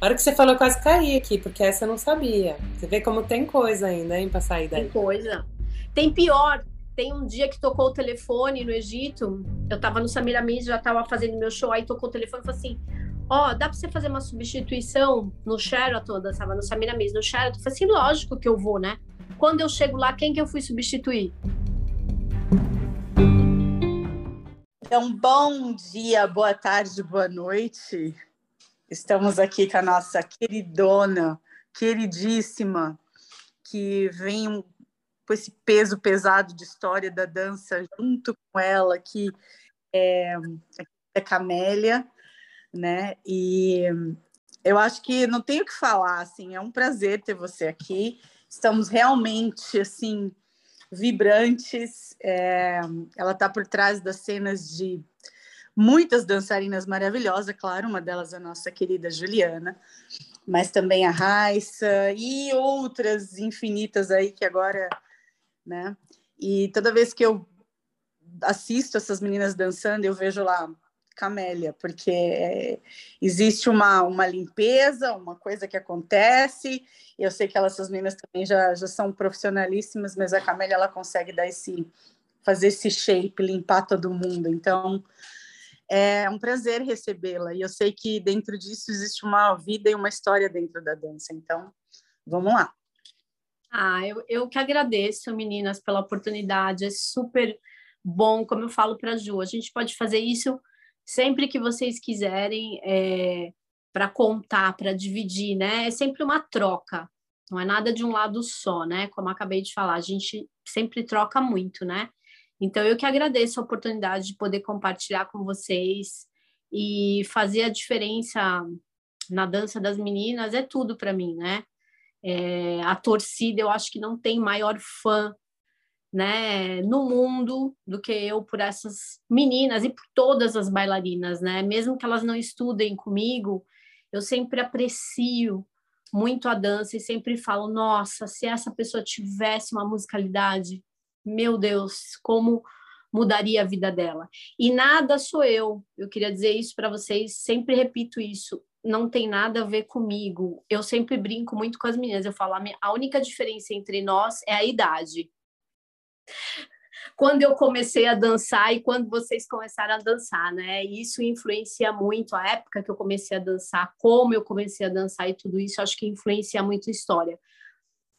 A hora que você falou, eu quase caí aqui, porque essa eu não sabia. Você vê como tem coisa ainda, hein, pra sair daí. Tem coisa. Tem pior. Tem um dia que tocou o telefone no Egito. Eu tava no Samiramis, já tava fazendo meu show, aí tocou o telefone e falou assim: Ó, oh, dá pra você fazer uma substituição no Sheraton? Eu dançava no Samiramis, no Sheraton. Eu falei assim: lógico que eu vou, né? Quando eu chego lá, quem que eu fui substituir? Então, bom dia, boa tarde, boa noite. Estamos aqui com a nossa queridona, queridíssima, que vem com esse peso pesado de história da dança junto com ela, que é, é Camélia, né? E eu acho que não tenho o que falar, assim, é um prazer ter você aqui. Estamos realmente, assim, vibrantes. É, ela está por trás das cenas de muitas dançarinas maravilhosas, claro, uma delas é a nossa querida Juliana, mas também a Raissa e outras infinitas aí que agora, né? E toda vez que eu assisto essas meninas dançando, eu vejo lá Camélia, porque é, existe uma, uma limpeza, uma coisa que acontece. Eu sei que elas, essas meninas também já, já são profissionalíssimas, mas a Camélia ela consegue dar esse fazer esse shape, limpar todo mundo. Então, é um prazer recebê-la. E eu sei que dentro disso existe uma vida e uma história dentro da dança. Então, vamos lá. Ah, eu, eu que agradeço, meninas, pela oportunidade. É super bom, como eu falo para a Ju, a gente pode fazer isso sempre que vocês quiserem é, para contar, para dividir, né? É sempre uma troca, não é nada de um lado só, né? Como acabei de falar, a gente sempre troca muito, né? Então, eu que agradeço a oportunidade de poder compartilhar com vocês e fazer a diferença na dança das meninas é tudo para mim, né? É, a torcida, eu acho que não tem maior fã né, no mundo do que eu por essas meninas e por todas as bailarinas, né? Mesmo que elas não estudem comigo, eu sempre aprecio muito a dança e sempre falo, nossa, se essa pessoa tivesse uma musicalidade meu Deus, como mudaria a vida dela. E nada sou eu. Eu queria dizer isso para vocês, sempre repito isso. Não tem nada a ver comigo. Eu sempre brinco muito com as meninas. Eu falo, a única diferença entre nós é a idade. Quando eu comecei a dançar e quando vocês começaram a dançar, né? Isso influencia muito a época que eu comecei a dançar, como eu comecei a dançar e tudo isso, acho que influencia muito a história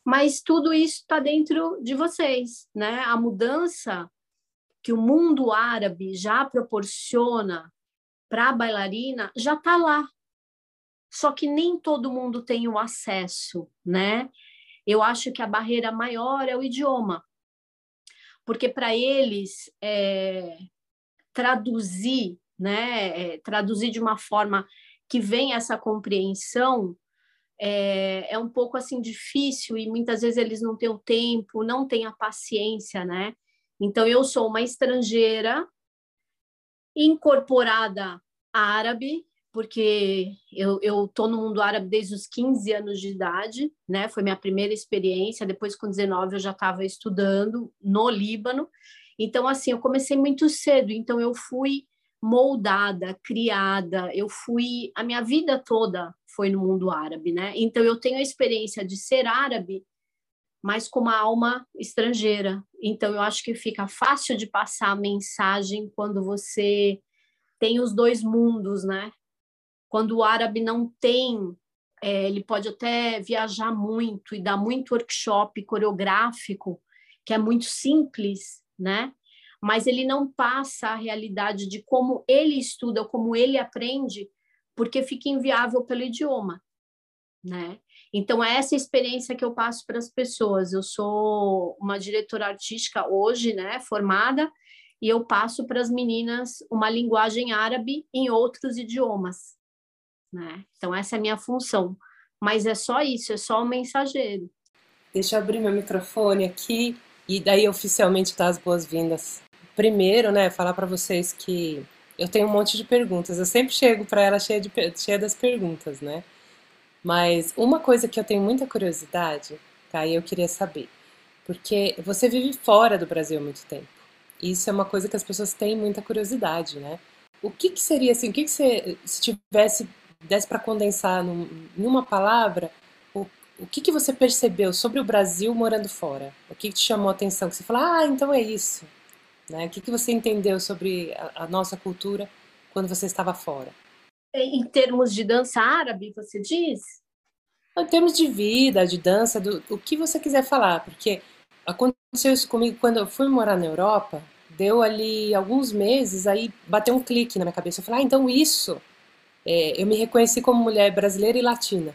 mas tudo isso está dentro de vocês, né? A mudança que o mundo árabe já proporciona para a bailarina já está lá. Só que nem todo mundo tem o acesso, né? Eu acho que a barreira maior é o idioma, porque para eles é, traduzir, né? É, traduzir de uma forma que venha essa compreensão é, é um pouco assim difícil e muitas vezes eles não têm o tempo, não têm a paciência, né? Então eu sou uma estrangeira incorporada árabe, porque eu, eu tô no mundo árabe desde os 15 anos de idade, né? Foi minha primeira experiência. Depois, com 19, eu já estava estudando no Líbano. Então, assim, eu comecei muito cedo. Então, eu fui moldada, criada, eu fui a minha vida toda foi no mundo árabe, né? Então eu tenho a experiência de ser árabe, mas com uma alma estrangeira. Então eu acho que fica fácil de passar a mensagem quando você tem os dois mundos, né? Quando o árabe não tem, é, ele pode até viajar muito e dar muito workshop coreográfico, que é muito simples, né? mas ele não passa a realidade de como ele estuda, como ele aprende, porque fica inviável pelo idioma, né? Então, é essa experiência que eu passo para as pessoas. Eu sou uma diretora artística hoje, né, formada, e eu passo para as meninas uma linguagem árabe em outros idiomas, né? Então, essa é a minha função. Mas é só isso, é só o mensageiro. Deixa eu abrir meu microfone aqui e daí oficialmente dar as boas-vindas primeiro, né, falar para vocês que eu tenho um monte de perguntas. Eu sempre chego para ela cheia, de, cheia das perguntas, né? Mas uma coisa que eu tenho muita curiosidade, tá? E eu queria saber, porque você vive fora do Brasil há muito tempo. Isso é uma coisa que as pessoas têm muita curiosidade, né? O que, que seria assim? O que, que você, se tivesse desse para condensar em uma palavra, o, o que, que você percebeu sobre o Brasil morando fora? O que, que te chamou a atenção? Que você falou, ah, então é isso. Né? O que, que você entendeu sobre a, a nossa cultura quando você estava fora? Em termos de dança árabe, você diz? Em termos de vida, de dança, do, o que você quiser falar, porque aconteceu isso comigo quando eu fui morar na Europa, deu ali alguns meses, aí bateu um clique na minha cabeça. Eu falei, ah, então isso, é, eu me reconheci como mulher brasileira e latina,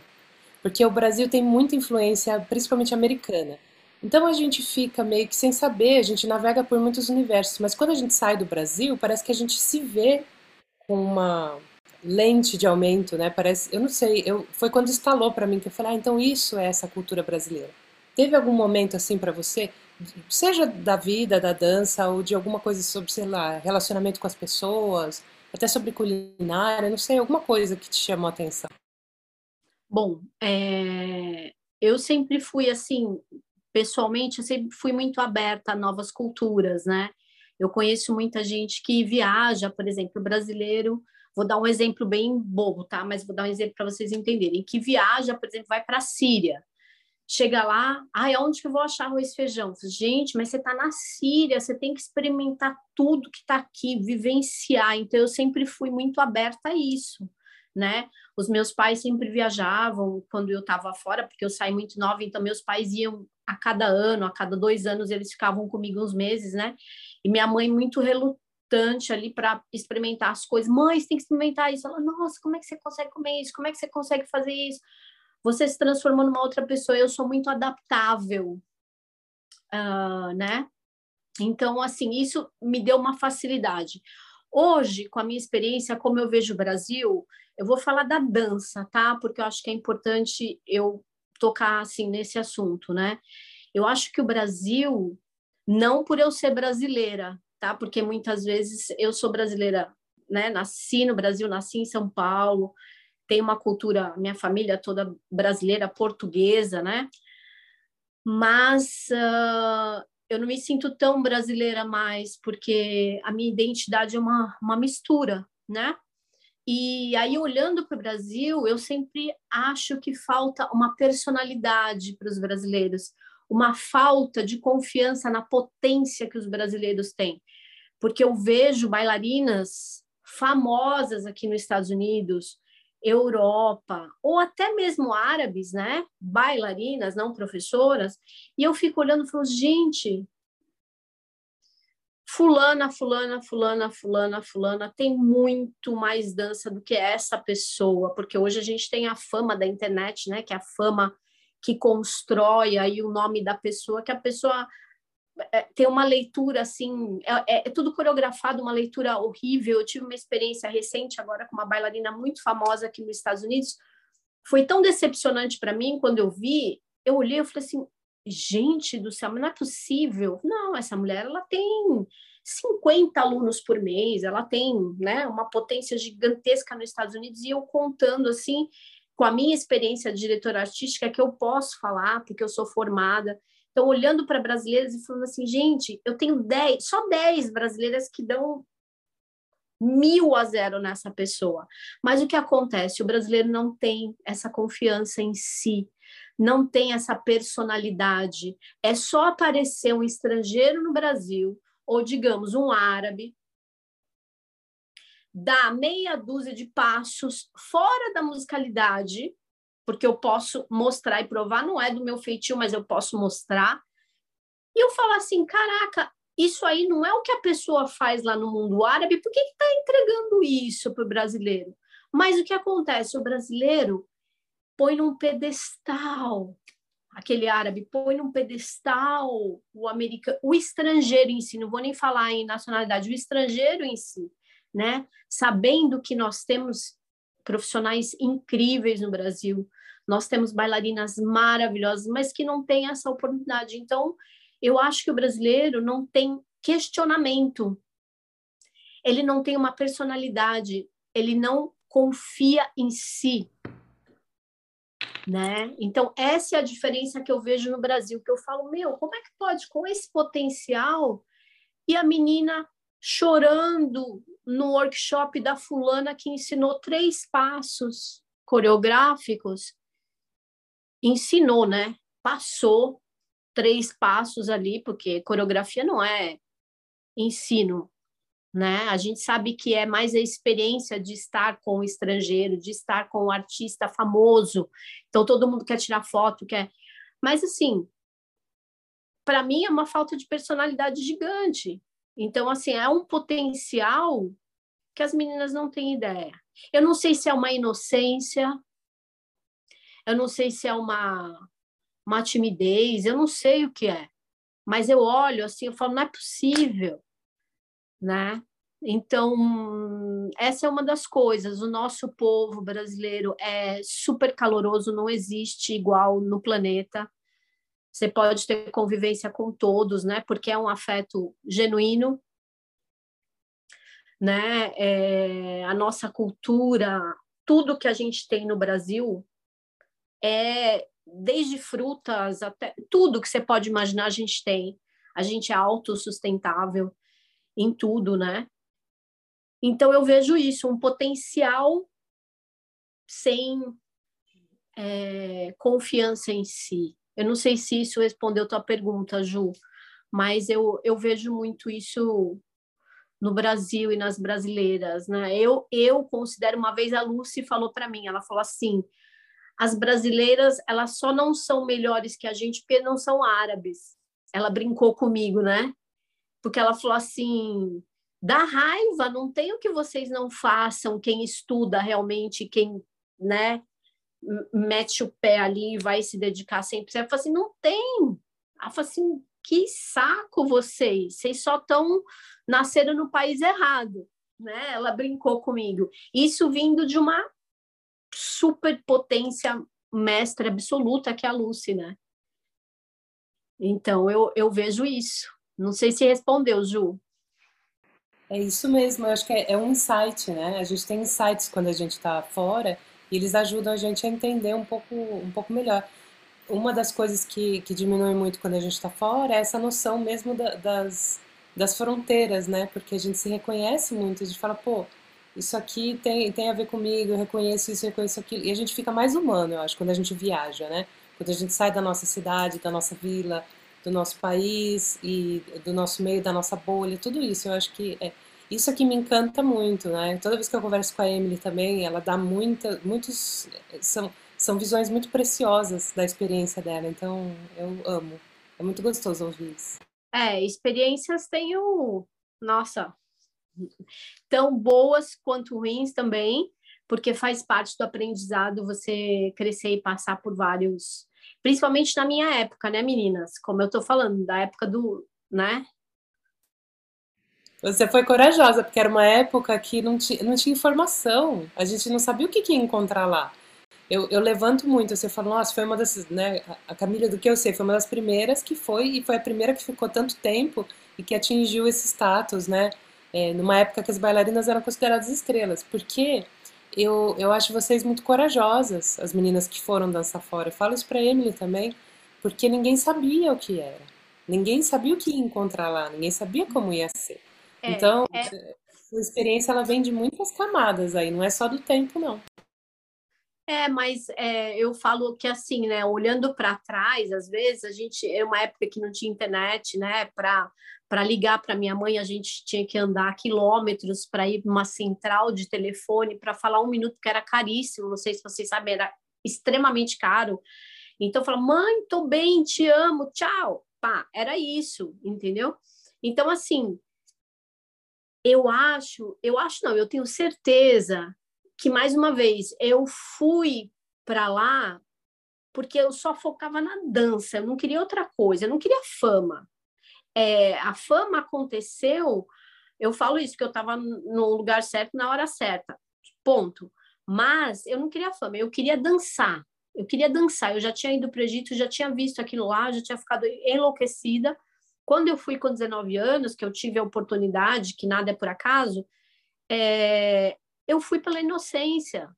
porque o Brasil tem muita influência, principalmente americana. Então a gente fica meio que sem saber, a gente navega por muitos universos, mas quando a gente sai do Brasil, parece que a gente se vê com uma lente de aumento, né? Parece, eu não sei, eu, foi quando instalou para mim que eu falei, ah, então isso é essa cultura brasileira. Teve algum momento assim para você, seja da vida, da dança ou de alguma coisa sobre, sei lá, relacionamento com as pessoas, até sobre culinária, não sei, alguma coisa que te chamou a atenção? Bom, é, eu sempre fui assim, pessoalmente, eu sempre fui muito aberta a novas culturas, né? Eu conheço muita gente que viaja, por exemplo, brasileiro Vou dar um exemplo bem bobo, tá? Mas vou dar um exemplo para vocês entenderem. Que viaja, por exemplo, vai para a Síria. Chega lá, ai, onde que eu vou achar arroz e feijão? Gente, mas você está na Síria, você tem que experimentar tudo que está aqui, vivenciar. Então, eu sempre fui muito aberta a isso, né? Os meus pais sempre viajavam quando eu estava fora, porque eu saí muito nova, então meus pais iam a cada ano, a cada dois anos, eles ficavam comigo uns meses, né? E minha mãe muito relutante ali para experimentar as coisas. Mãe, você tem que experimentar isso. Ela, nossa, como é que você consegue comer isso? Como é que você consegue fazer isso? Você se transformou numa outra pessoa. Eu sou muito adaptável, uh, né? Então, assim, isso me deu uma facilidade. Hoje, com a minha experiência, como eu vejo o Brasil, eu vou falar da dança, tá? Porque eu acho que é importante eu tocar assim nesse assunto, né? Eu acho que o Brasil, não por eu ser brasileira, tá? Porque muitas vezes eu sou brasileira, né? Nasci no Brasil, nasci em São Paulo, tenho uma cultura, minha família toda brasileira, portuguesa, né? Mas uh, eu não me sinto tão brasileira mais, porque a minha identidade é uma, uma mistura, né? E aí, olhando para o Brasil, eu sempre acho que falta uma personalidade para os brasileiros, uma falta de confiança na potência que os brasileiros têm. Porque eu vejo bailarinas famosas aqui nos Estados Unidos, Europa, ou até mesmo árabes, né? Bailarinas, não professoras, e eu fico olhando e falo, gente, fulana, fulana, fulana, fulana, fulana tem muito mais dança do que essa pessoa, porque hoje a gente tem a fama da internet, né? Que é a fama que constrói aí o nome da pessoa, que a pessoa tem uma leitura assim, é, é, é, tudo coreografado, uma leitura horrível. Eu tive uma experiência recente agora com uma bailarina muito famosa aqui nos Estados Unidos. Foi tão decepcionante para mim quando eu vi. Eu olhei e falei assim: gente do céu, mas não é possível. Não, essa mulher ela tem 50 alunos por mês, ela tem né, uma potência gigantesca nos Estados Unidos. E eu contando assim, com a minha experiência de diretora artística, que eu posso falar, porque eu sou formada. Então, olhando para brasileiras e falando assim, gente, eu tenho 10, só 10 brasileiras que dão mil a zero nessa pessoa. Mas o que acontece? O brasileiro não tem essa confiança em si, não tem essa personalidade. É só aparecer um estrangeiro no Brasil, ou digamos, um árabe, dar meia dúzia de passos fora da musicalidade, porque eu posso mostrar e provar, não é do meu feitio, mas eu posso mostrar. E eu falo assim, caraca, isso aí não é o que a pessoa faz lá no mundo árabe, por que está entregando isso para o brasileiro? Mas o que acontece? O brasileiro põe num pedestal, aquele árabe põe num pedestal o americano, o estrangeiro em si, não vou nem falar em nacionalidade, o estrangeiro em si né? Sabendo que nós temos profissionais incríveis no Brasil, nós temos bailarinas maravilhosas, mas que não têm essa oportunidade. Então, eu acho que o brasileiro não tem questionamento, ele não tem uma personalidade, ele não confia em si. Né? Então, essa é a diferença que eu vejo no Brasil, que eu falo, meu, como é que pode, com esse potencial, e a menina chorando no workshop da fulana que ensinou três passos coreográficos. Ensinou, né? Passou três passos ali, porque coreografia não é ensino, né? A gente sabe que é mais a experiência de estar com o estrangeiro, de estar com o artista famoso. Então todo mundo quer tirar foto, quer. Mas assim, para mim é uma falta de personalidade gigante. Então assim, é um potencial que as meninas não têm ideia. Eu não sei se é uma inocência, eu não sei se é uma uma timidez, eu não sei o que é. Mas eu olho assim, eu falo, não é possível, né? Então, essa é uma das coisas. O nosso povo brasileiro é super caloroso, não existe igual no planeta. Você pode ter convivência com todos, né? Porque é um afeto genuíno, né? É, a nossa cultura, tudo que a gente tem no Brasil é desde frutas até tudo que você pode imaginar a gente tem. A gente é autossustentável em tudo, né? Então eu vejo isso, um potencial sem é, confiança em si. Eu não sei se isso respondeu tua pergunta, Ju, mas eu, eu vejo muito isso no Brasil e nas brasileiras, né? Eu, eu considero uma vez a Lucy falou para mim, ela falou assim: as brasileiras elas só não são melhores que a gente porque não são árabes. Ela brincou comigo, né? Porque ela falou assim: dá raiva, não tem o que vocês não façam, quem estuda realmente, quem, né, mete o pé ali e vai se dedicar sempre. Ela falou assim: não tem. Ela falou assim: que saco vocês, vocês só estão nasceram no país errado. Né? Ela brincou comigo. Isso vindo de uma superpotência mestre absoluta que é a Lucy, né? Então, eu, eu vejo isso. Não sei se respondeu, Ju. É isso mesmo, eu acho que é, é um insight, né? A gente tem insights quando a gente está fora e eles ajudam a gente a entender um pouco, um pouco melhor. Uma das coisas que, que diminui muito quando a gente está fora é essa noção mesmo da, das, das fronteiras, né? Porque a gente se reconhece muito, a gente fala, pô, isso aqui tem, tem a ver comigo, eu reconheço isso, eu reconheço aquilo. E a gente fica mais humano, eu acho, quando a gente viaja, né? Quando a gente sai da nossa cidade, da nossa vila, do nosso país e do nosso meio, da nossa bolha, tudo isso, eu acho que é, isso aqui me encanta muito, né? Toda vez que eu converso com a Emily também, ela dá muita, muitos, são, são visões muito preciosas da experiência dela, então eu amo. É muito gostoso ouvir isso. É, experiências tenho, nossa, tão boas quanto ruins também, porque faz parte do aprendizado você crescer e passar por vários, principalmente na minha época, né, meninas? Como eu tô falando, da época do, né? Você foi corajosa, porque era uma época que não, tinha, não tinha informação, a gente não sabia o que, que ia encontrar lá. Eu, eu levanto muito, você fala, nossa, foi uma das, né, a Camila, do que eu sei, foi uma das primeiras que foi, e foi a primeira que ficou tanto tempo e que atingiu esse status, né? é, numa época que as bailarinas eram consideradas estrelas, porque eu, eu acho vocês muito corajosas, as meninas que foram dançar fora. Eu falo isso para Emily também, porque ninguém sabia o que era. Ninguém sabia o que ia encontrar lá, ninguém sabia como ia ser. É, então, é... a experiência ela vem de muitas camadas aí, não é só do tempo, não. É, mas é, eu falo que assim, né, olhando para trás, às vezes a gente, é uma época que não tinha internet, né, para para ligar para minha mãe, a gente tinha que andar quilômetros para ir numa central de telefone para falar um minuto, que era caríssimo, não sei se vocês sabem, era extremamente caro. Então, eu falava, mãe, tô bem, te amo, tchau. Pá, era isso, entendeu? Então, assim, eu acho, eu acho não, eu tenho certeza que, mais uma vez, eu fui para lá porque eu só focava na dança, eu não queria outra coisa, eu não queria fama. É, a fama aconteceu, eu falo isso, que eu estava no lugar certo na hora certa, ponto. Mas eu não queria fama, eu queria dançar. Eu queria dançar. Eu já tinha ido para o Egito, já tinha visto aquilo lá, já tinha ficado enlouquecida. Quando eu fui com 19 anos, que eu tive a oportunidade, que nada é por acaso, é, eu fui pela inocência.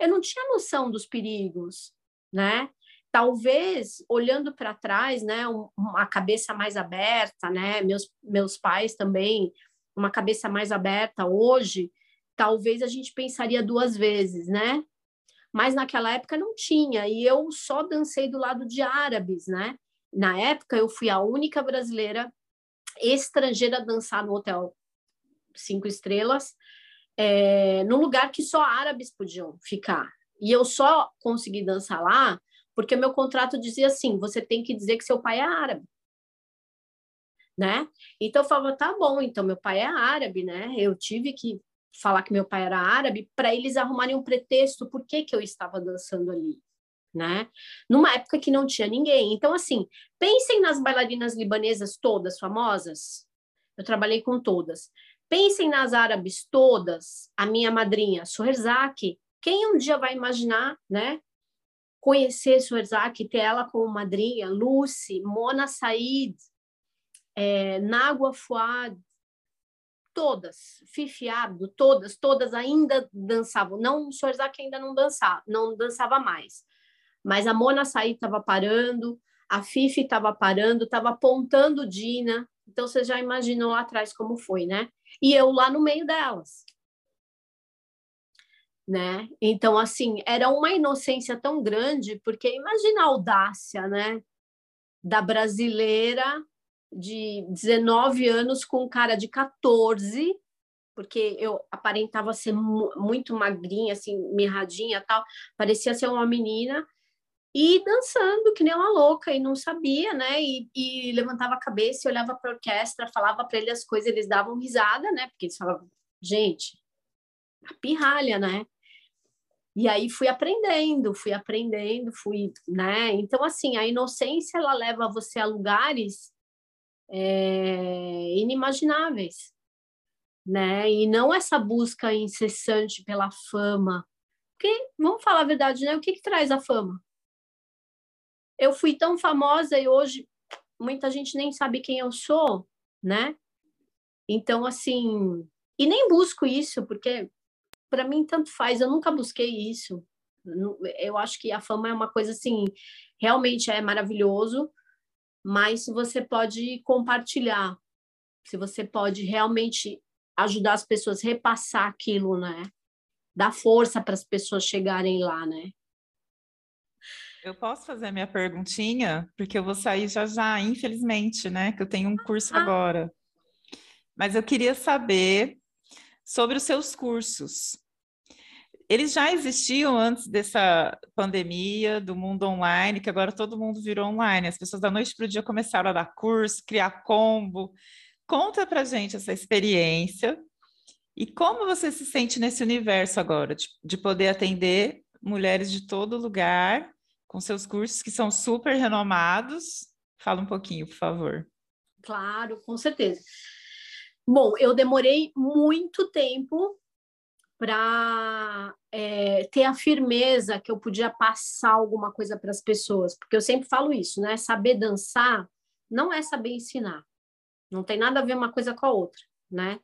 Eu não tinha noção dos perigos, né? Talvez olhando para trás, né, uma cabeça mais aberta, né? Meus meus pais também uma cabeça mais aberta hoje, talvez a gente pensaria duas vezes, né? Mas naquela época não tinha, e eu só dancei do lado de árabes, né? Na época eu fui a única brasileira estrangeira a dançar no hotel cinco estrelas, é, num lugar que só árabes podiam ficar. E eu só consegui dançar lá porque meu contrato dizia assim: você tem que dizer que seu pai é árabe. Né? Então eu falava, tá bom, então meu pai é árabe, né? Eu tive que falar que meu pai era árabe para eles arrumarem um pretexto por que, que eu estava dançando ali, né? Numa época que não tinha ninguém. Então, assim, pensem nas bailarinas libanesas todas famosas. Eu trabalhei com todas. Pensem nas árabes todas. A minha madrinha, Soherzaki. Quem um dia vai imaginar, né? Conhecer Soherzaki, ter ela como madrinha, Lucy, Mona Said, é, Nagua Fuad, todas, Fifi Abdo, todas, todas ainda dançavam. Não, o Sorzak ainda não dançava, não dançava mais. Mas a Mona Said estava parando, a Fifi estava parando, estava apontando Dina. Então você já imaginou lá atrás como foi, né? E eu lá no meio delas. Né? Então assim, era uma inocência tão grande, porque imagina a audácia, né, da brasileira de 19 anos com um cara de 14, porque eu aparentava ser muito magrinha, assim, mirradinha tal, parecia ser uma menina, e dançando que nem uma louca, e não sabia, né? E, e levantava a cabeça e olhava para a orquestra, falava para ele as coisas, eles davam risada, né? Porque eles falavam, gente, a pirralha, né? E aí fui aprendendo, fui aprendendo, fui, né? Então, assim, a inocência, ela leva você a lugares é, inimagináveis, né? E não essa busca incessante pela fama. Porque, vamos falar a verdade, né? O que, que traz a fama? Eu fui tão famosa e hoje muita gente nem sabe quem eu sou, né? Então, assim, e nem busco isso, porque para mim tanto faz, eu nunca busquei isso. Eu acho que a fama é uma coisa assim, realmente é maravilhoso, mas você pode compartilhar, se você pode realmente ajudar as pessoas a repassar aquilo, né? Dar força para as pessoas chegarem lá, né? Eu posso fazer a minha perguntinha, porque eu vou sair já já, infelizmente, né? Que eu tenho um curso ah. agora. Mas eu queria saber sobre os seus cursos eles já existiam antes dessa pandemia, do mundo online, que agora todo mundo virou online. As pessoas da noite para o dia começaram a dar curso, criar combo. Conta para gente essa experiência e como você se sente nesse universo agora, de, de poder atender mulheres de todo lugar com seus cursos que são super renomados. Fala um pouquinho, por favor. Claro, com certeza. Bom, eu demorei muito tempo para é, ter a firmeza que eu podia passar alguma coisa para as pessoas, porque eu sempre falo isso, né? Saber dançar não é saber ensinar, não tem nada a ver uma coisa com a outra, né?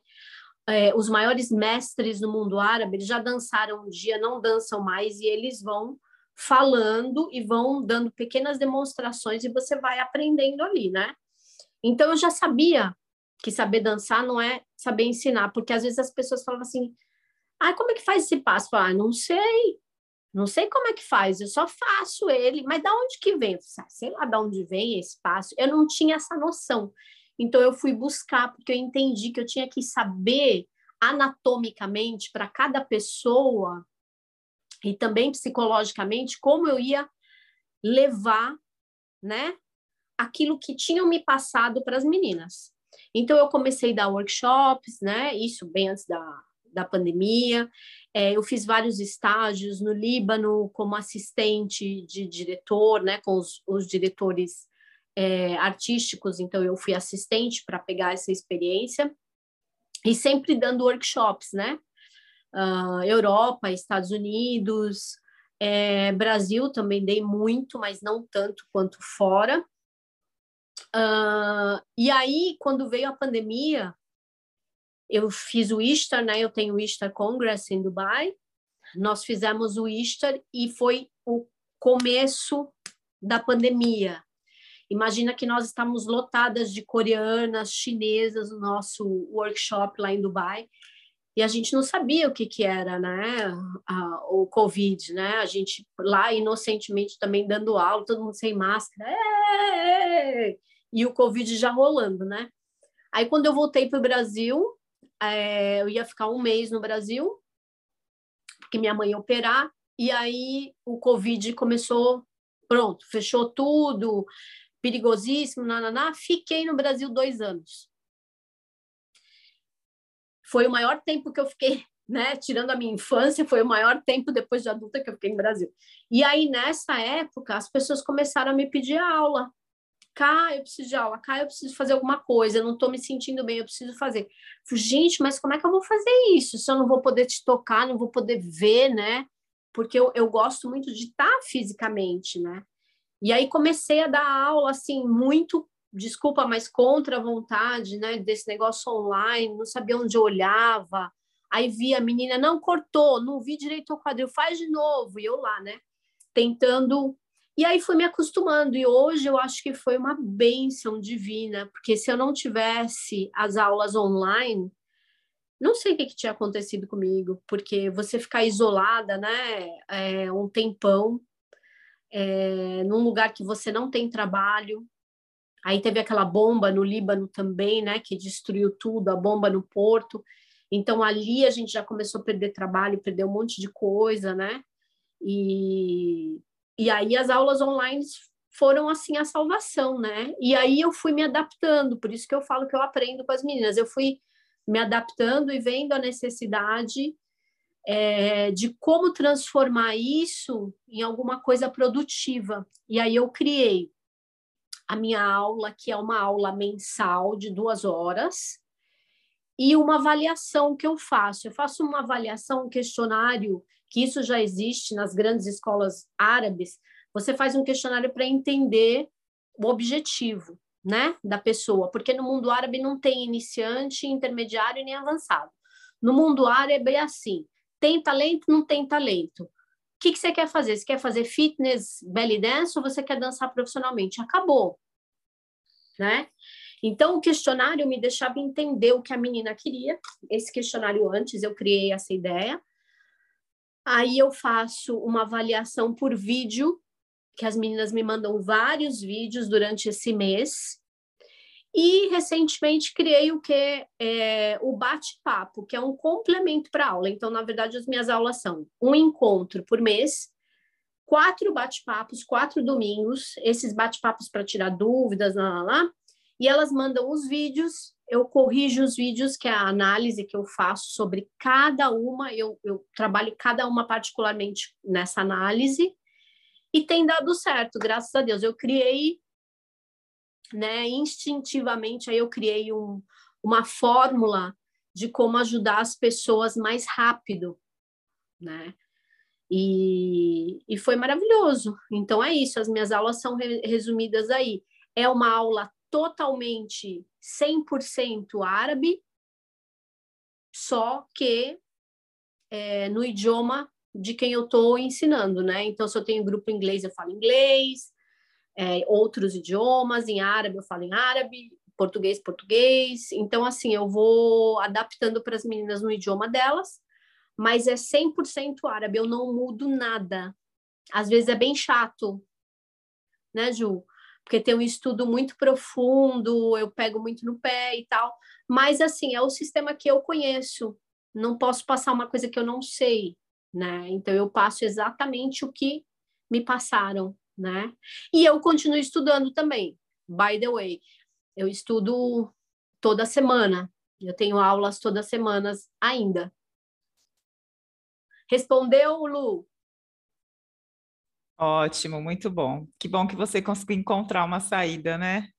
É, os maiores mestres do mundo árabe eles já dançaram um dia, não dançam mais e eles vão falando e vão dando pequenas demonstrações e você vai aprendendo ali, né? Então eu já sabia que saber dançar não é saber ensinar, porque às vezes as pessoas falavam assim, ah, como é que faz esse passo? Ah, não sei. Não sei como é que faz, eu só faço ele. Mas da onde que vem? Sei lá de onde vem esse passo. Eu não tinha essa noção. Então eu fui buscar, porque eu entendi que eu tinha que saber anatomicamente para cada pessoa e também psicologicamente como eu ia levar, né, aquilo que tinham me passado para as meninas. Então eu comecei a dar workshops, né, isso bem antes da da pandemia. É, eu fiz vários estágios no Líbano como assistente de diretor, né, com os, os diretores é, artísticos, então eu fui assistente para pegar essa experiência e sempre dando workshops, né? Uh, Europa, Estados Unidos, é, Brasil também dei muito, mas não tanto quanto fora. Uh, e aí, quando veio a pandemia, eu fiz o Easter, né? Eu tenho o Easter Congress em Dubai. Nós fizemos o Easter e foi o começo da pandemia. Imagina que nós estamos lotadas de coreanas, chinesas no nosso workshop lá em Dubai e a gente não sabia o que, que era, né, a, o Covid, né? A gente lá inocentemente também dando aula, todo mundo sem máscara, e o Covid já rolando, né? Aí quando eu voltei para o Brasil, é, eu ia ficar um mês no Brasil, porque minha mãe ia operar, e aí o Covid começou, pronto, fechou tudo, perigosíssimo, nananá. Fiquei no Brasil dois anos foi o maior tempo que eu fiquei, né? Tirando a minha infância, foi o maior tempo depois de adulta que eu fiquei no Brasil. E aí, nessa época, as pessoas começaram a me pedir aula. Cá, eu preciso de aula. Cá, eu preciso fazer alguma coisa. Eu não estou me sentindo bem, eu preciso fazer. gente, mas como é que eu vou fazer isso? Se eu não vou poder te tocar, não vou poder ver, né? Porque eu, eu gosto muito de estar fisicamente, né? E aí comecei a dar aula, assim, muito desculpa, mas contra a vontade, né, desse negócio online, não sabia onde olhava. Aí vi a menina, não cortou, não vi direito o quadril, faz de novo. E eu lá, né, tentando. E aí fui me acostumando. E hoje eu acho que foi uma bênção divina, porque se eu não tivesse as aulas online, não sei o que, que tinha acontecido comigo, porque você ficar isolada, né, é, um tempão, é, num lugar que você não tem trabalho, Aí teve aquela bomba no Líbano também, né, que destruiu tudo, a bomba no porto. Então ali a gente já começou a perder trabalho, perder um monte de coisa, né? E, e aí as aulas online foram assim a salvação, né? E aí eu fui me adaptando, por isso que eu falo que eu aprendo com as meninas. Eu fui me adaptando e vendo a necessidade é, de como transformar isso em alguma coisa produtiva. E aí eu criei a minha aula, que é uma aula mensal de duas horas, e uma avaliação que eu faço. Eu faço uma avaliação, um questionário, que isso já existe nas grandes escolas árabes. Você faz um questionário para entender o objetivo né, da pessoa, porque no mundo árabe não tem iniciante, intermediário nem avançado. No mundo árabe é assim: tem talento, não tem talento que, que você quer fazer? Você quer fazer fitness, belly dance ou você quer dançar profissionalmente? Acabou, né? Então, o questionário me deixava entender o que a menina queria. Esse questionário antes, eu criei essa ideia. Aí eu faço uma avaliação por vídeo, que as meninas me mandam vários vídeos durante esse mês. E recentemente criei o que é o bate-papo, que é um complemento para aula. Então, na verdade, as minhas aulas são um encontro por mês, quatro bate-papos, quatro domingos, esses bate-papos para tirar dúvidas, lá, lá, lá, e elas mandam os vídeos, eu corrijo os vídeos, que é a análise que eu faço sobre cada uma, eu, eu trabalho cada uma particularmente nessa análise, e tem dado certo, graças a Deus. Eu criei né, instintivamente, aí eu criei um, uma fórmula de como ajudar as pessoas mais rápido, né? E, e foi maravilhoso. Então é isso, as minhas aulas são re, resumidas aí. É uma aula totalmente 100% árabe, só que é, no idioma de quem eu estou ensinando, né? Então, se eu tenho grupo inglês, eu falo inglês, é, outros idiomas, em árabe eu falo em árabe, português, português. Então, assim, eu vou adaptando para as meninas no idioma delas, mas é 100% árabe, eu não mudo nada. Às vezes é bem chato, né, Ju? Porque tem um estudo muito profundo, eu pego muito no pé e tal. Mas, assim, é o sistema que eu conheço. Não posso passar uma coisa que eu não sei, né? Então, eu passo exatamente o que me passaram né? E eu continuo estudando também, by the way. Eu estudo toda semana. Eu tenho aulas todas semanas ainda. Respondeu, Lu? Ótimo, muito bom. Que bom que você conseguiu encontrar uma saída, né?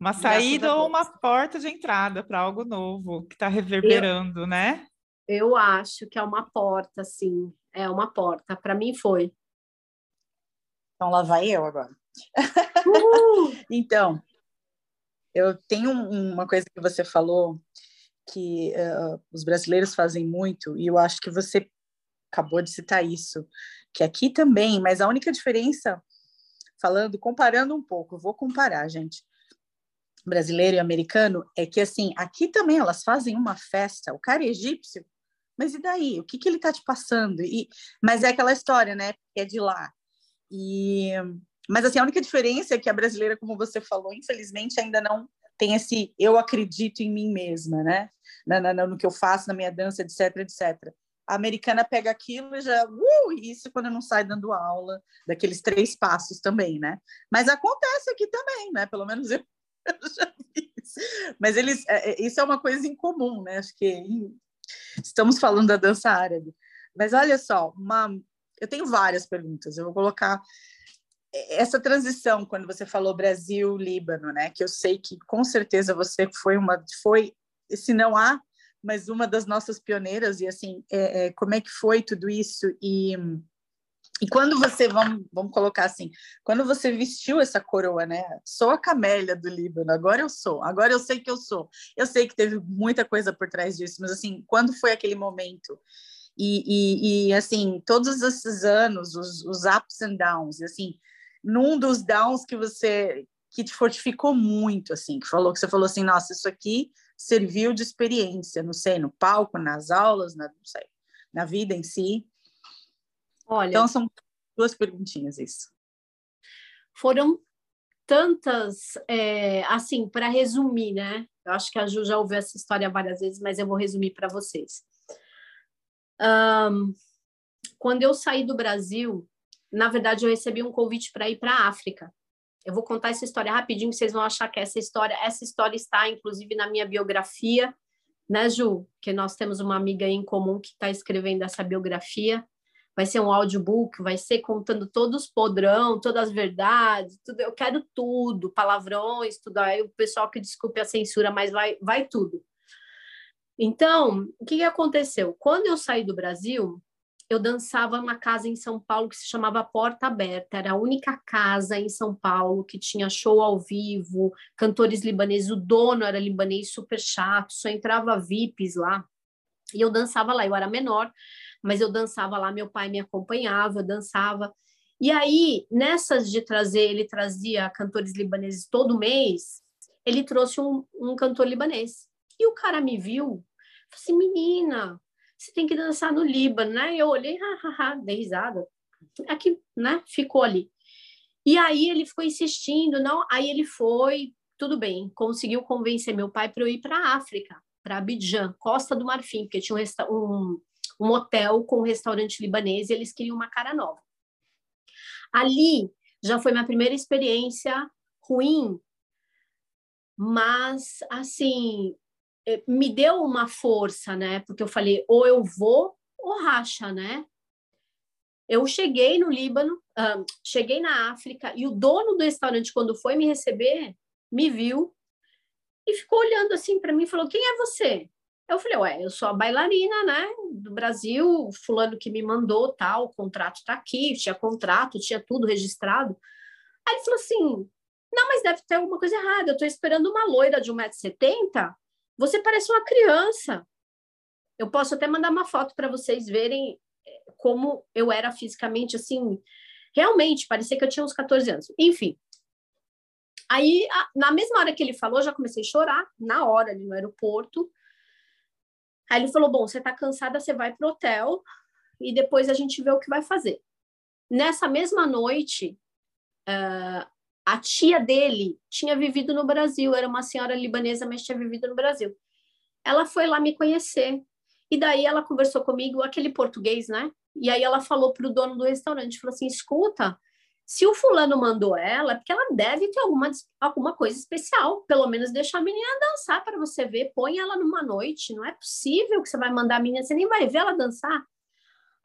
Uma saída ou uma porta de entrada para algo novo que está reverberando, eu, né? Eu acho que é uma porta, sim. É uma porta. Para mim foi. Então lá vai eu agora. então, eu tenho uma coisa que você falou que uh, os brasileiros fazem muito, e eu acho que você acabou de citar isso, que aqui também, mas a única diferença falando, comparando um pouco, vou comparar, gente, brasileiro e americano, é que assim, aqui também elas fazem uma festa, o cara é egípcio, mas e daí? O que, que ele tá te passando? E, mas é aquela história, né? Que é de lá. E, mas assim, a única diferença é que a brasileira, como você falou, infelizmente ainda não tem esse eu acredito em mim mesma, né? No, no, no que eu faço, na minha dança, etc, etc. A americana pega aquilo e já, uh, isso quando não sai dando aula, daqueles três passos também, né? Mas acontece aqui também, né? Pelo menos eu, eu já vi isso. Mas eles, é, é, isso é uma coisa incomum, né? Acho que estamos falando da dança árabe. Mas olha só, uma, eu tenho várias perguntas, eu vou colocar essa transição quando você falou Brasil Líbano né que eu sei que com certeza você foi uma foi se não há mas uma das nossas pioneiras e assim é, é, como é que foi tudo isso? E e quando você vamos vamos colocar assim quando você vestiu essa coroa né sou a camélia do Líbano agora eu sou agora eu sei que eu sou. Eu sei que teve muita coisa por trás disso mas assim quando foi aquele momento e, e, e assim todos esses anos os, os ups and downs assim num dos downs que você que te fortificou muito, assim, que falou que você falou assim, nossa, isso aqui serviu de experiência, não sei, no palco, nas aulas, na, não sei, na vida em si. Olha, então são duas perguntinhas isso. Foram tantas, é, assim, para resumir, né? Eu acho que a Ju já ouviu essa história várias vezes, mas eu vou resumir para vocês. Um, quando eu saí do Brasil, na verdade, eu recebi um convite para ir para a África. Eu vou contar essa história rapidinho, vocês vão achar que essa história, essa história está inclusive na minha biografia, né, Ju? Que nós temos uma amiga em comum que está escrevendo essa biografia. Vai ser um audiobook, vai ser contando todos os podrão, todas as verdades, tudo. Eu quero tudo, palavrões, tudo. Aí o pessoal que desculpe a censura, mas vai, vai tudo. Então, o que, que aconteceu? Quando eu saí do Brasil, eu dançava numa casa em São Paulo que se chamava Porta Aberta. Era a única casa em São Paulo que tinha show ao vivo, cantores libaneses. O dono era libanês super chato, só entrava VIPs lá. E eu dançava lá. Eu era menor, mas eu dançava lá. Meu pai me acompanhava, eu dançava. E aí, nessas de trazer, ele trazia cantores libaneses todo mês, ele trouxe um, um cantor libanês. E o cara me viu, falou assim, menina, você tem que dançar no Líbano, né? Eu olhei, hahaha, dei risada. Aqui, né? Ficou ali. E aí ele ficou insistindo, não, aí ele foi, tudo bem, conseguiu convencer meu pai para eu ir para a África, para Abidjan, Costa do Marfim, porque tinha um, um, um hotel com um restaurante libanês e eles queriam uma cara nova. Ali já foi minha primeira experiência ruim, mas assim, me deu uma força, né? Porque eu falei, ou eu vou ou racha, né? Eu cheguei no Líbano, uh, cheguei na África e o dono do restaurante, quando foi me receber, me viu e ficou olhando assim para mim e falou: Quem é você? Eu falei: Ué, eu sou a bailarina, né? Do Brasil, fulano que me mandou, tal, o contrato tá aqui, tinha contrato, tinha tudo registrado. Aí ele falou assim: Não, mas deve ter alguma coisa errada. Eu tô esperando uma loira de 1,70m você parece uma criança. Eu posso até mandar uma foto para vocês verem eh, como eu era fisicamente assim. Realmente, parecia que eu tinha uns 14 anos. Enfim. Aí, na mesma hora que ele falou, já comecei a chorar, na hora, ali no aeroporto. Aí ele falou: Bom, você está cansada, você vai para o hotel e depois a gente vê o que vai fazer. Nessa mesma noite, uh, a tia dele tinha vivido no Brasil, era uma senhora libanesa, mas tinha vivido no Brasil. Ela foi lá me conhecer. E daí ela conversou comigo, aquele português, né? E aí ela falou para o dono do restaurante, falou assim, escuta, se o fulano mandou ela, é porque ela deve ter alguma, alguma coisa especial. Pelo menos deixa a menina dançar para você ver. Põe ela numa noite. Não é possível que você vai mandar a menina, você nem vai ver ela dançar.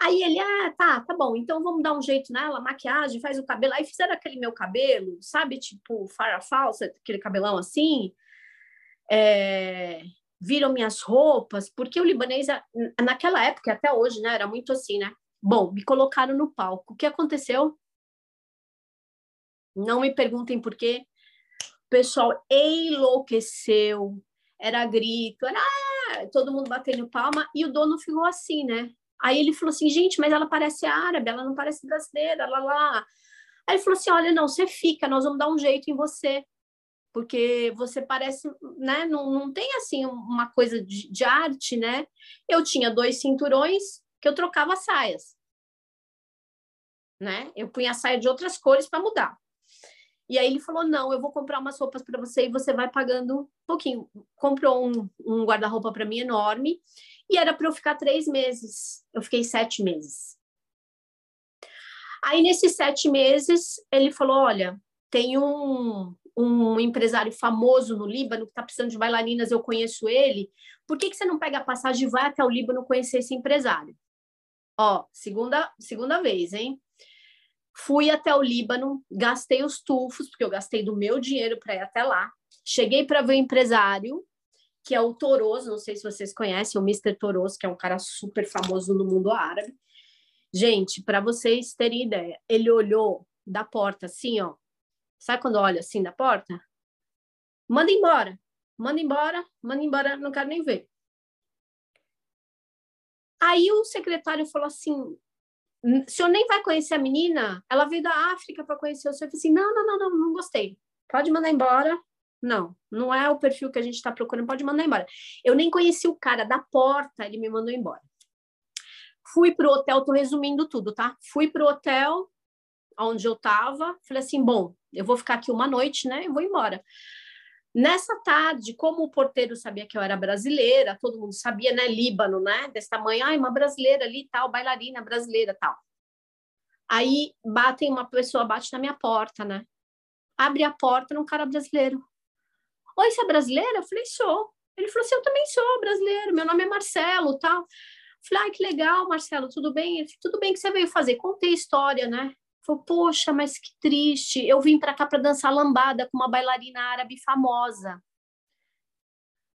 Aí ele, ah, tá, tá bom, então vamos dar um jeito nela, maquiagem, faz o cabelo. Aí fizeram aquele meu cabelo, sabe, tipo Farrah Fawcett, aquele cabelão assim. É, viram minhas roupas, porque o libanês, naquela época, até hoje, né, era muito assim, né? Bom, me colocaram no palco. O que aconteceu? Não me perguntem por quê. O pessoal enlouqueceu, era grito, era ah", todo mundo batendo palma, e o dono ficou assim, né? Aí ele falou assim, gente, mas ela parece árabe, ela não parece brasileira, lá, lá. Aí ele falou assim: olha, não, você fica, nós vamos dar um jeito em você. Porque você parece, né? Não, não tem assim uma coisa de, de arte, né? Eu tinha dois cinturões que eu trocava saias. Né? Eu punha a saia de outras cores para mudar. E aí ele falou: não, eu vou comprar umas roupas para você e você vai pagando um pouquinho. Comprou um, um guarda-roupa para mim enorme e era para eu ficar três meses. Eu fiquei sete meses. Aí, nesses sete meses, ele falou: olha, tem um, um empresário famoso no Líbano que está precisando de bailarinas, eu conheço ele. Por que, que você não pega a passagem e vai até o Líbano conhecer esse empresário? Ó, segunda, segunda vez, hein? Fui até o Líbano, gastei os tufos, porque eu gastei do meu dinheiro para ir até lá. Cheguei para ver o empresário, que é o Toros, não sei se vocês conhecem, o Mr. Toros, que é um cara super famoso no mundo árabe. Gente, para vocês terem ideia, ele olhou da porta assim, ó. Sabe quando olha assim da porta? Manda embora, manda embora, manda embora, não quero nem ver. Aí o secretário falou assim: o senhor nem vai conhecer a menina? Ela veio da África para conhecer o senhor. Eu falei assim: não, não, não, não, não gostei. Pode mandar embora. Não, não é o perfil que a gente está procurando, pode mandar embora. Eu nem conheci o cara da porta, ele me mandou embora. Fui para o hotel, tô resumindo tudo, tá? Fui para o hotel onde eu estava, falei assim: bom, eu vou ficar aqui uma noite, né? Eu vou embora. Nessa tarde, como o porteiro sabia que eu era brasileira, todo mundo sabia, né? Líbano, né? Desse tamanho, ai, uma brasileira ali, tal, bailarina brasileira, tal. Aí batem, uma pessoa bate na minha porta, né? Abre a porta num cara brasileiro. Oi, você é brasileira? Eu falei, sou. Ele falou assim, eu também sou brasileiro, meu nome é Marcelo, tal. Eu falei, ai, que legal, Marcelo, tudo bem? Ele falou, tudo bem, que você veio fazer? Contei a história, né? Falou, poxa, mas que triste. Eu vim para cá para dançar lambada com uma bailarina árabe famosa.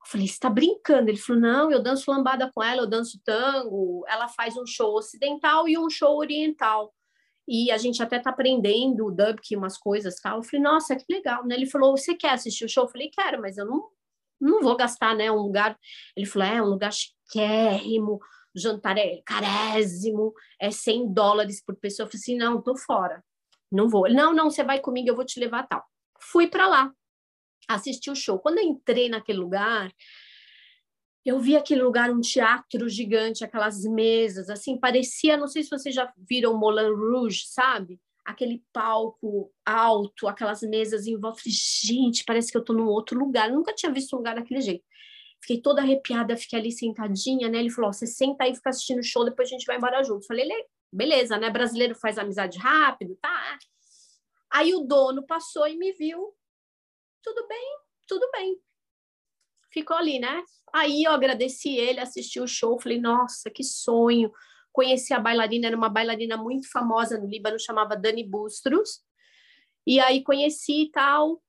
Eu falei, você está brincando? Ele falou, não, eu danço lambada com ela, eu danço tango. Ela faz um show ocidental e um show oriental. E a gente até está aprendendo o dubk, umas coisas tal. Eu falei, nossa, que legal. Né? Ele falou, você quer assistir o show? Eu falei, quero, mas eu não, não vou gastar, né? Um lugar. Ele falou, é um lugar chiquérrimo, jantar é carésimo, é 100 dólares por pessoa. Eu falei assim, não, tô fora, não vou. Ele, não, não, você vai comigo, eu vou te levar tal. Fui para lá, assisti o show. Quando eu entrei naquele lugar, eu vi aquele lugar, um teatro gigante, aquelas mesas, assim, parecia, não sei se vocês já viram Moulin Rouge, sabe? Aquele palco alto, aquelas mesas em volta. Gente, parece que eu estou num outro lugar. Eu nunca tinha visto um lugar daquele jeito. Fiquei toda arrepiada, fiquei ali sentadinha, né? Ele falou: você senta aí e fica assistindo o show, depois a gente vai embora junto. Falei: beleza, né? Brasileiro faz amizade rápido, tá? Aí o dono passou e me viu. Tudo bem, tudo bem. Ficou ali, né? Aí eu agradeci ele, assisti o show, falei: nossa, que sonho. Conheci a bailarina, era uma bailarina muito famosa no Líbano, chamava Dani Bustros. E aí conheci e tal.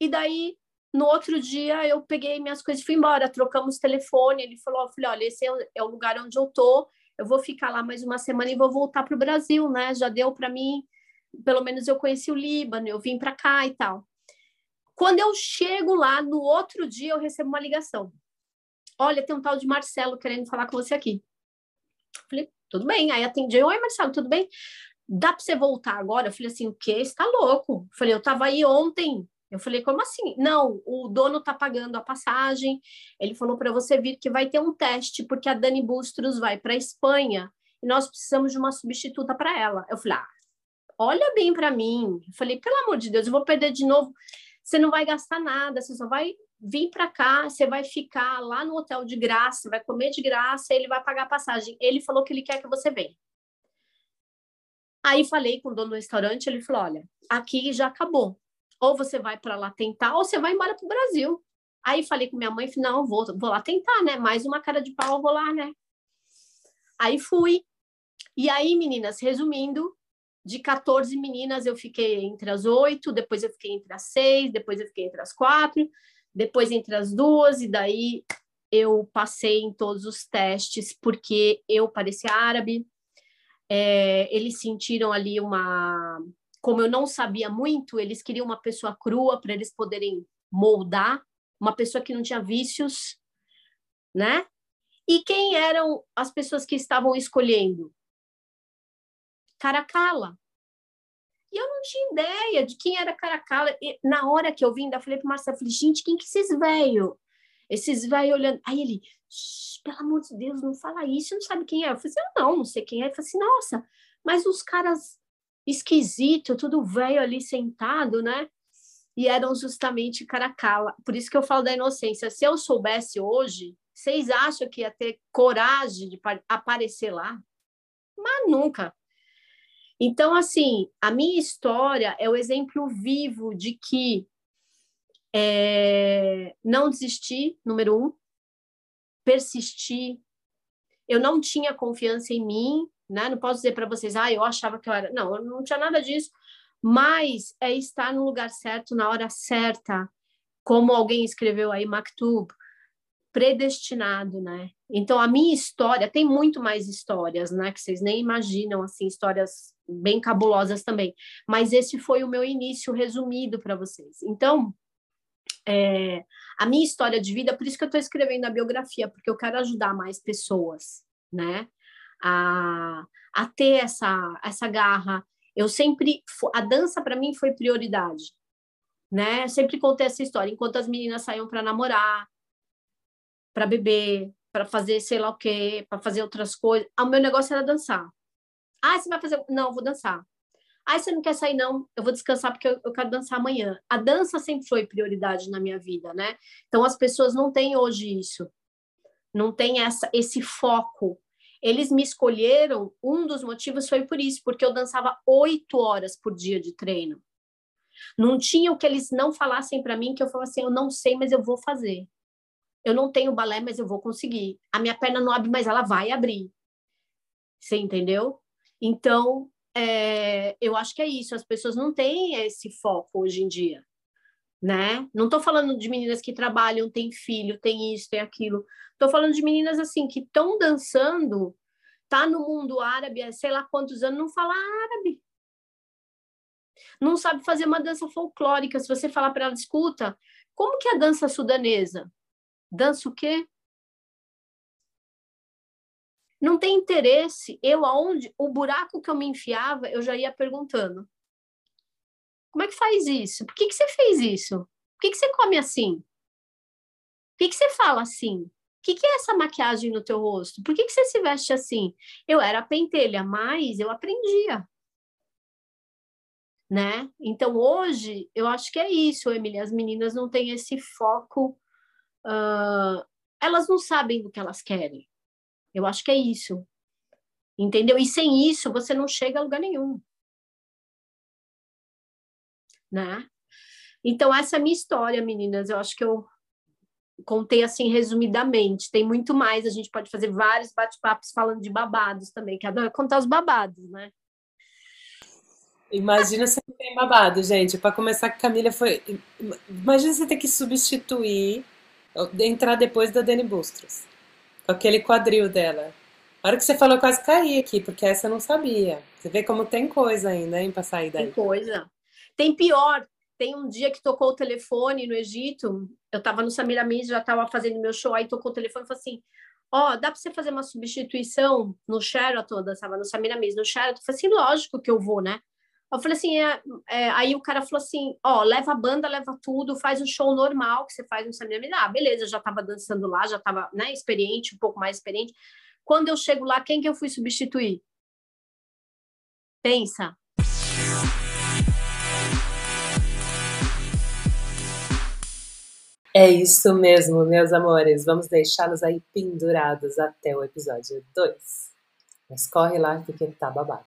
E daí no outro dia eu peguei minhas coisas e fui embora, trocamos telefone. Ele falou: eu falei, olha, esse é o lugar onde eu tô. Eu vou ficar lá mais uma semana e vou voltar para o Brasil, né? Já deu para mim, pelo menos eu conheci o Líbano, eu vim para cá e tal. Quando eu chego lá, no outro dia eu recebo uma ligação. Olha, tem um tal de Marcelo querendo falar com você aqui. Falei, tudo bem. Aí atendi, oi Marcelo, tudo bem? Dá para você voltar agora? Eu falei assim, o quê? Você tá louco? Eu falei, eu tava aí ontem eu falei, como assim? Não, o dono está pagando a passagem. Ele falou para você vir que vai ter um teste, porque a Dani Bustros vai para Espanha e nós precisamos de uma substituta para ela. Eu falei, ah, olha bem para mim. Eu falei, pelo amor de Deus, eu vou perder de novo. Você não vai gastar nada, você só vai vir para cá, você vai ficar lá no hotel de graça, vai comer de graça, ele vai pagar a passagem. Ele falou que ele quer que você venha. Aí falei com o dono do restaurante, ele falou: olha, aqui já acabou ou você vai para lá tentar, ou você vai embora para o Brasil. Aí falei com minha mãe, não, vou, vou lá tentar, né? Mais uma cara de pau, eu vou lá, né? Aí fui. E aí, meninas, resumindo, de 14 meninas eu fiquei entre as oito, depois eu fiquei entre as seis, depois eu fiquei entre as quatro, depois entre as duas, e daí eu passei em todos os testes porque eu parecia árabe. É, eles sentiram ali uma como eu não sabia muito, eles queriam uma pessoa crua para eles poderem moldar, uma pessoa que não tinha vícios, né? E quem eram as pessoas que estavam escolhendo? Caracala. E eu não tinha ideia de quem era Caracala. E, na hora que eu vim, eu falei pro Marcelo, falei, gente, quem que esses velho? Esses velho olhando. Aí ele, pelo amor de Deus, não fala isso, não sabe quem é. Eu falei assim, não, não sei quem é. Ele falou assim, nossa, mas os caras esquisito, tudo velho ali sentado, né? E eram justamente Caracala. Por isso que eu falo da inocência. Se eu soubesse hoje, vocês acham que ia ter coragem de aparecer lá? Mas nunca. Então, assim, a minha história é o exemplo vivo de que é, não desistir, número um, persistir. Eu não tinha confiança em mim, né? Não posso dizer para vocês, ah, eu achava que eu era. Não, eu não tinha nada disso. Mas é estar no lugar certo, na hora certa, como alguém escreveu aí, Maktub, predestinado, né? Então a minha história tem muito mais histórias, né? Que vocês nem imaginam, assim, histórias bem cabulosas também. Mas esse foi o meu início resumido para vocês. Então, é, a minha história de vida, por isso que eu estou escrevendo a biografia, porque eu quero ajudar mais pessoas, né? A, a ter essa, essa garra. Eu sempre, a dança para mim foi prioridade, né? Sempre contei essa história. Enquanto as meninas saíam para namorar, para beber, para fazer sei lá o quê, para fazer outras coisas, o meu negócio era dançar. Ah, você vai fazer? Não, vou dançar. Ah, você não quer sair, não? Eu vou descansar porque eu, eu quero dançar amanhã. A dança sempre foi prioridade na minha vida, né? Então as pessoas não têm hoje isso. Não tem essa, esse foco. Eles me escolheram, um dos motivos foi por isso, porque eu dançava oito horas por dia de treino. Não tinha o que eles não falassem para mim, que eu falasse assim, eu não sei, mas eu vou fazer. Eu não tenho balé, mas eu vou conseguir. A minha perna não abre, mas ela vai abrir. Você entendeu? Então, é, eu acho que é isso. As pessoas não têm esse foco hoje em dia, né? Não estou falando de meninas que trabalham, têm filho, têm isso, têm aquilo. Estou falando de meninas assim que estão dançando, tá no mundo árabe, há sei lá quantos anos, não fala árabe. Não sabe fazer uma dança folclórica. Se você falar para ela, escuta, como que é a dança sudanesa? Dança o quê? Não tem interesse. Eu, aonde o buraco que eu me enfiava, eu já ia perguntando: como é que faz isso? Por que, que você fez isso? Por que, que você come assim? Por que, que você fala assim? O que, que é essa maquiagem no teu rosto? Por que, que você se veste assim? Eu era pentelha, mas eu aprendia. Né? Então, hoje, eu acho que é isso, Emília. As meninas não têm esse foco. Uh, elas não sabem do que elas querem. Eu acho que é isso. Entendeu? E sem isso, você não chega a lugar nenhum. Né? Então, essa é a minha história, meninas. Eu acho que eu contei assim resumidamente. Tem muito mais, a gente pode fazer vários bate-papos falando de babados também, que adoro contar os babados, né? Imagina se não tem babado, gente. Para começar, a Camila foi. Imagina você ter que substituir, entrar depois da Dani Bustros aquele quadril dela. A hora que você falou, eu quase caí aqui, porque essa eu não sabia. Você vê como tem coisa ainda, hein, pra sair daí. Tem coisa. Tem pior. Tem um dia que tocou o telefone no Egito. Eu tava no Samiramis, já tava fazendo meu show, aí tocou o telefone e falou assim: Ó, oh, dá pra você fazer uma substituição no Sheraton? Eu dançava no Samiramis, no Sheraton. Eu falei assim: lógico que eu vou, né? Eu falei assim, é, é, aí o cara falou assim, ó, leva a banda, leva tudo, faz o show normal que você faz no Samir Ah, beleza, já estava dançando lá, já estava né, experiente, um pouco mais experiente. Quando eu chego lá, quem que eu fui substituir? Pensa. É isso mesmo, meus amores. Vamos deixá-los aí pendurados até o episódio 2. Mas corre lá porque tá babado.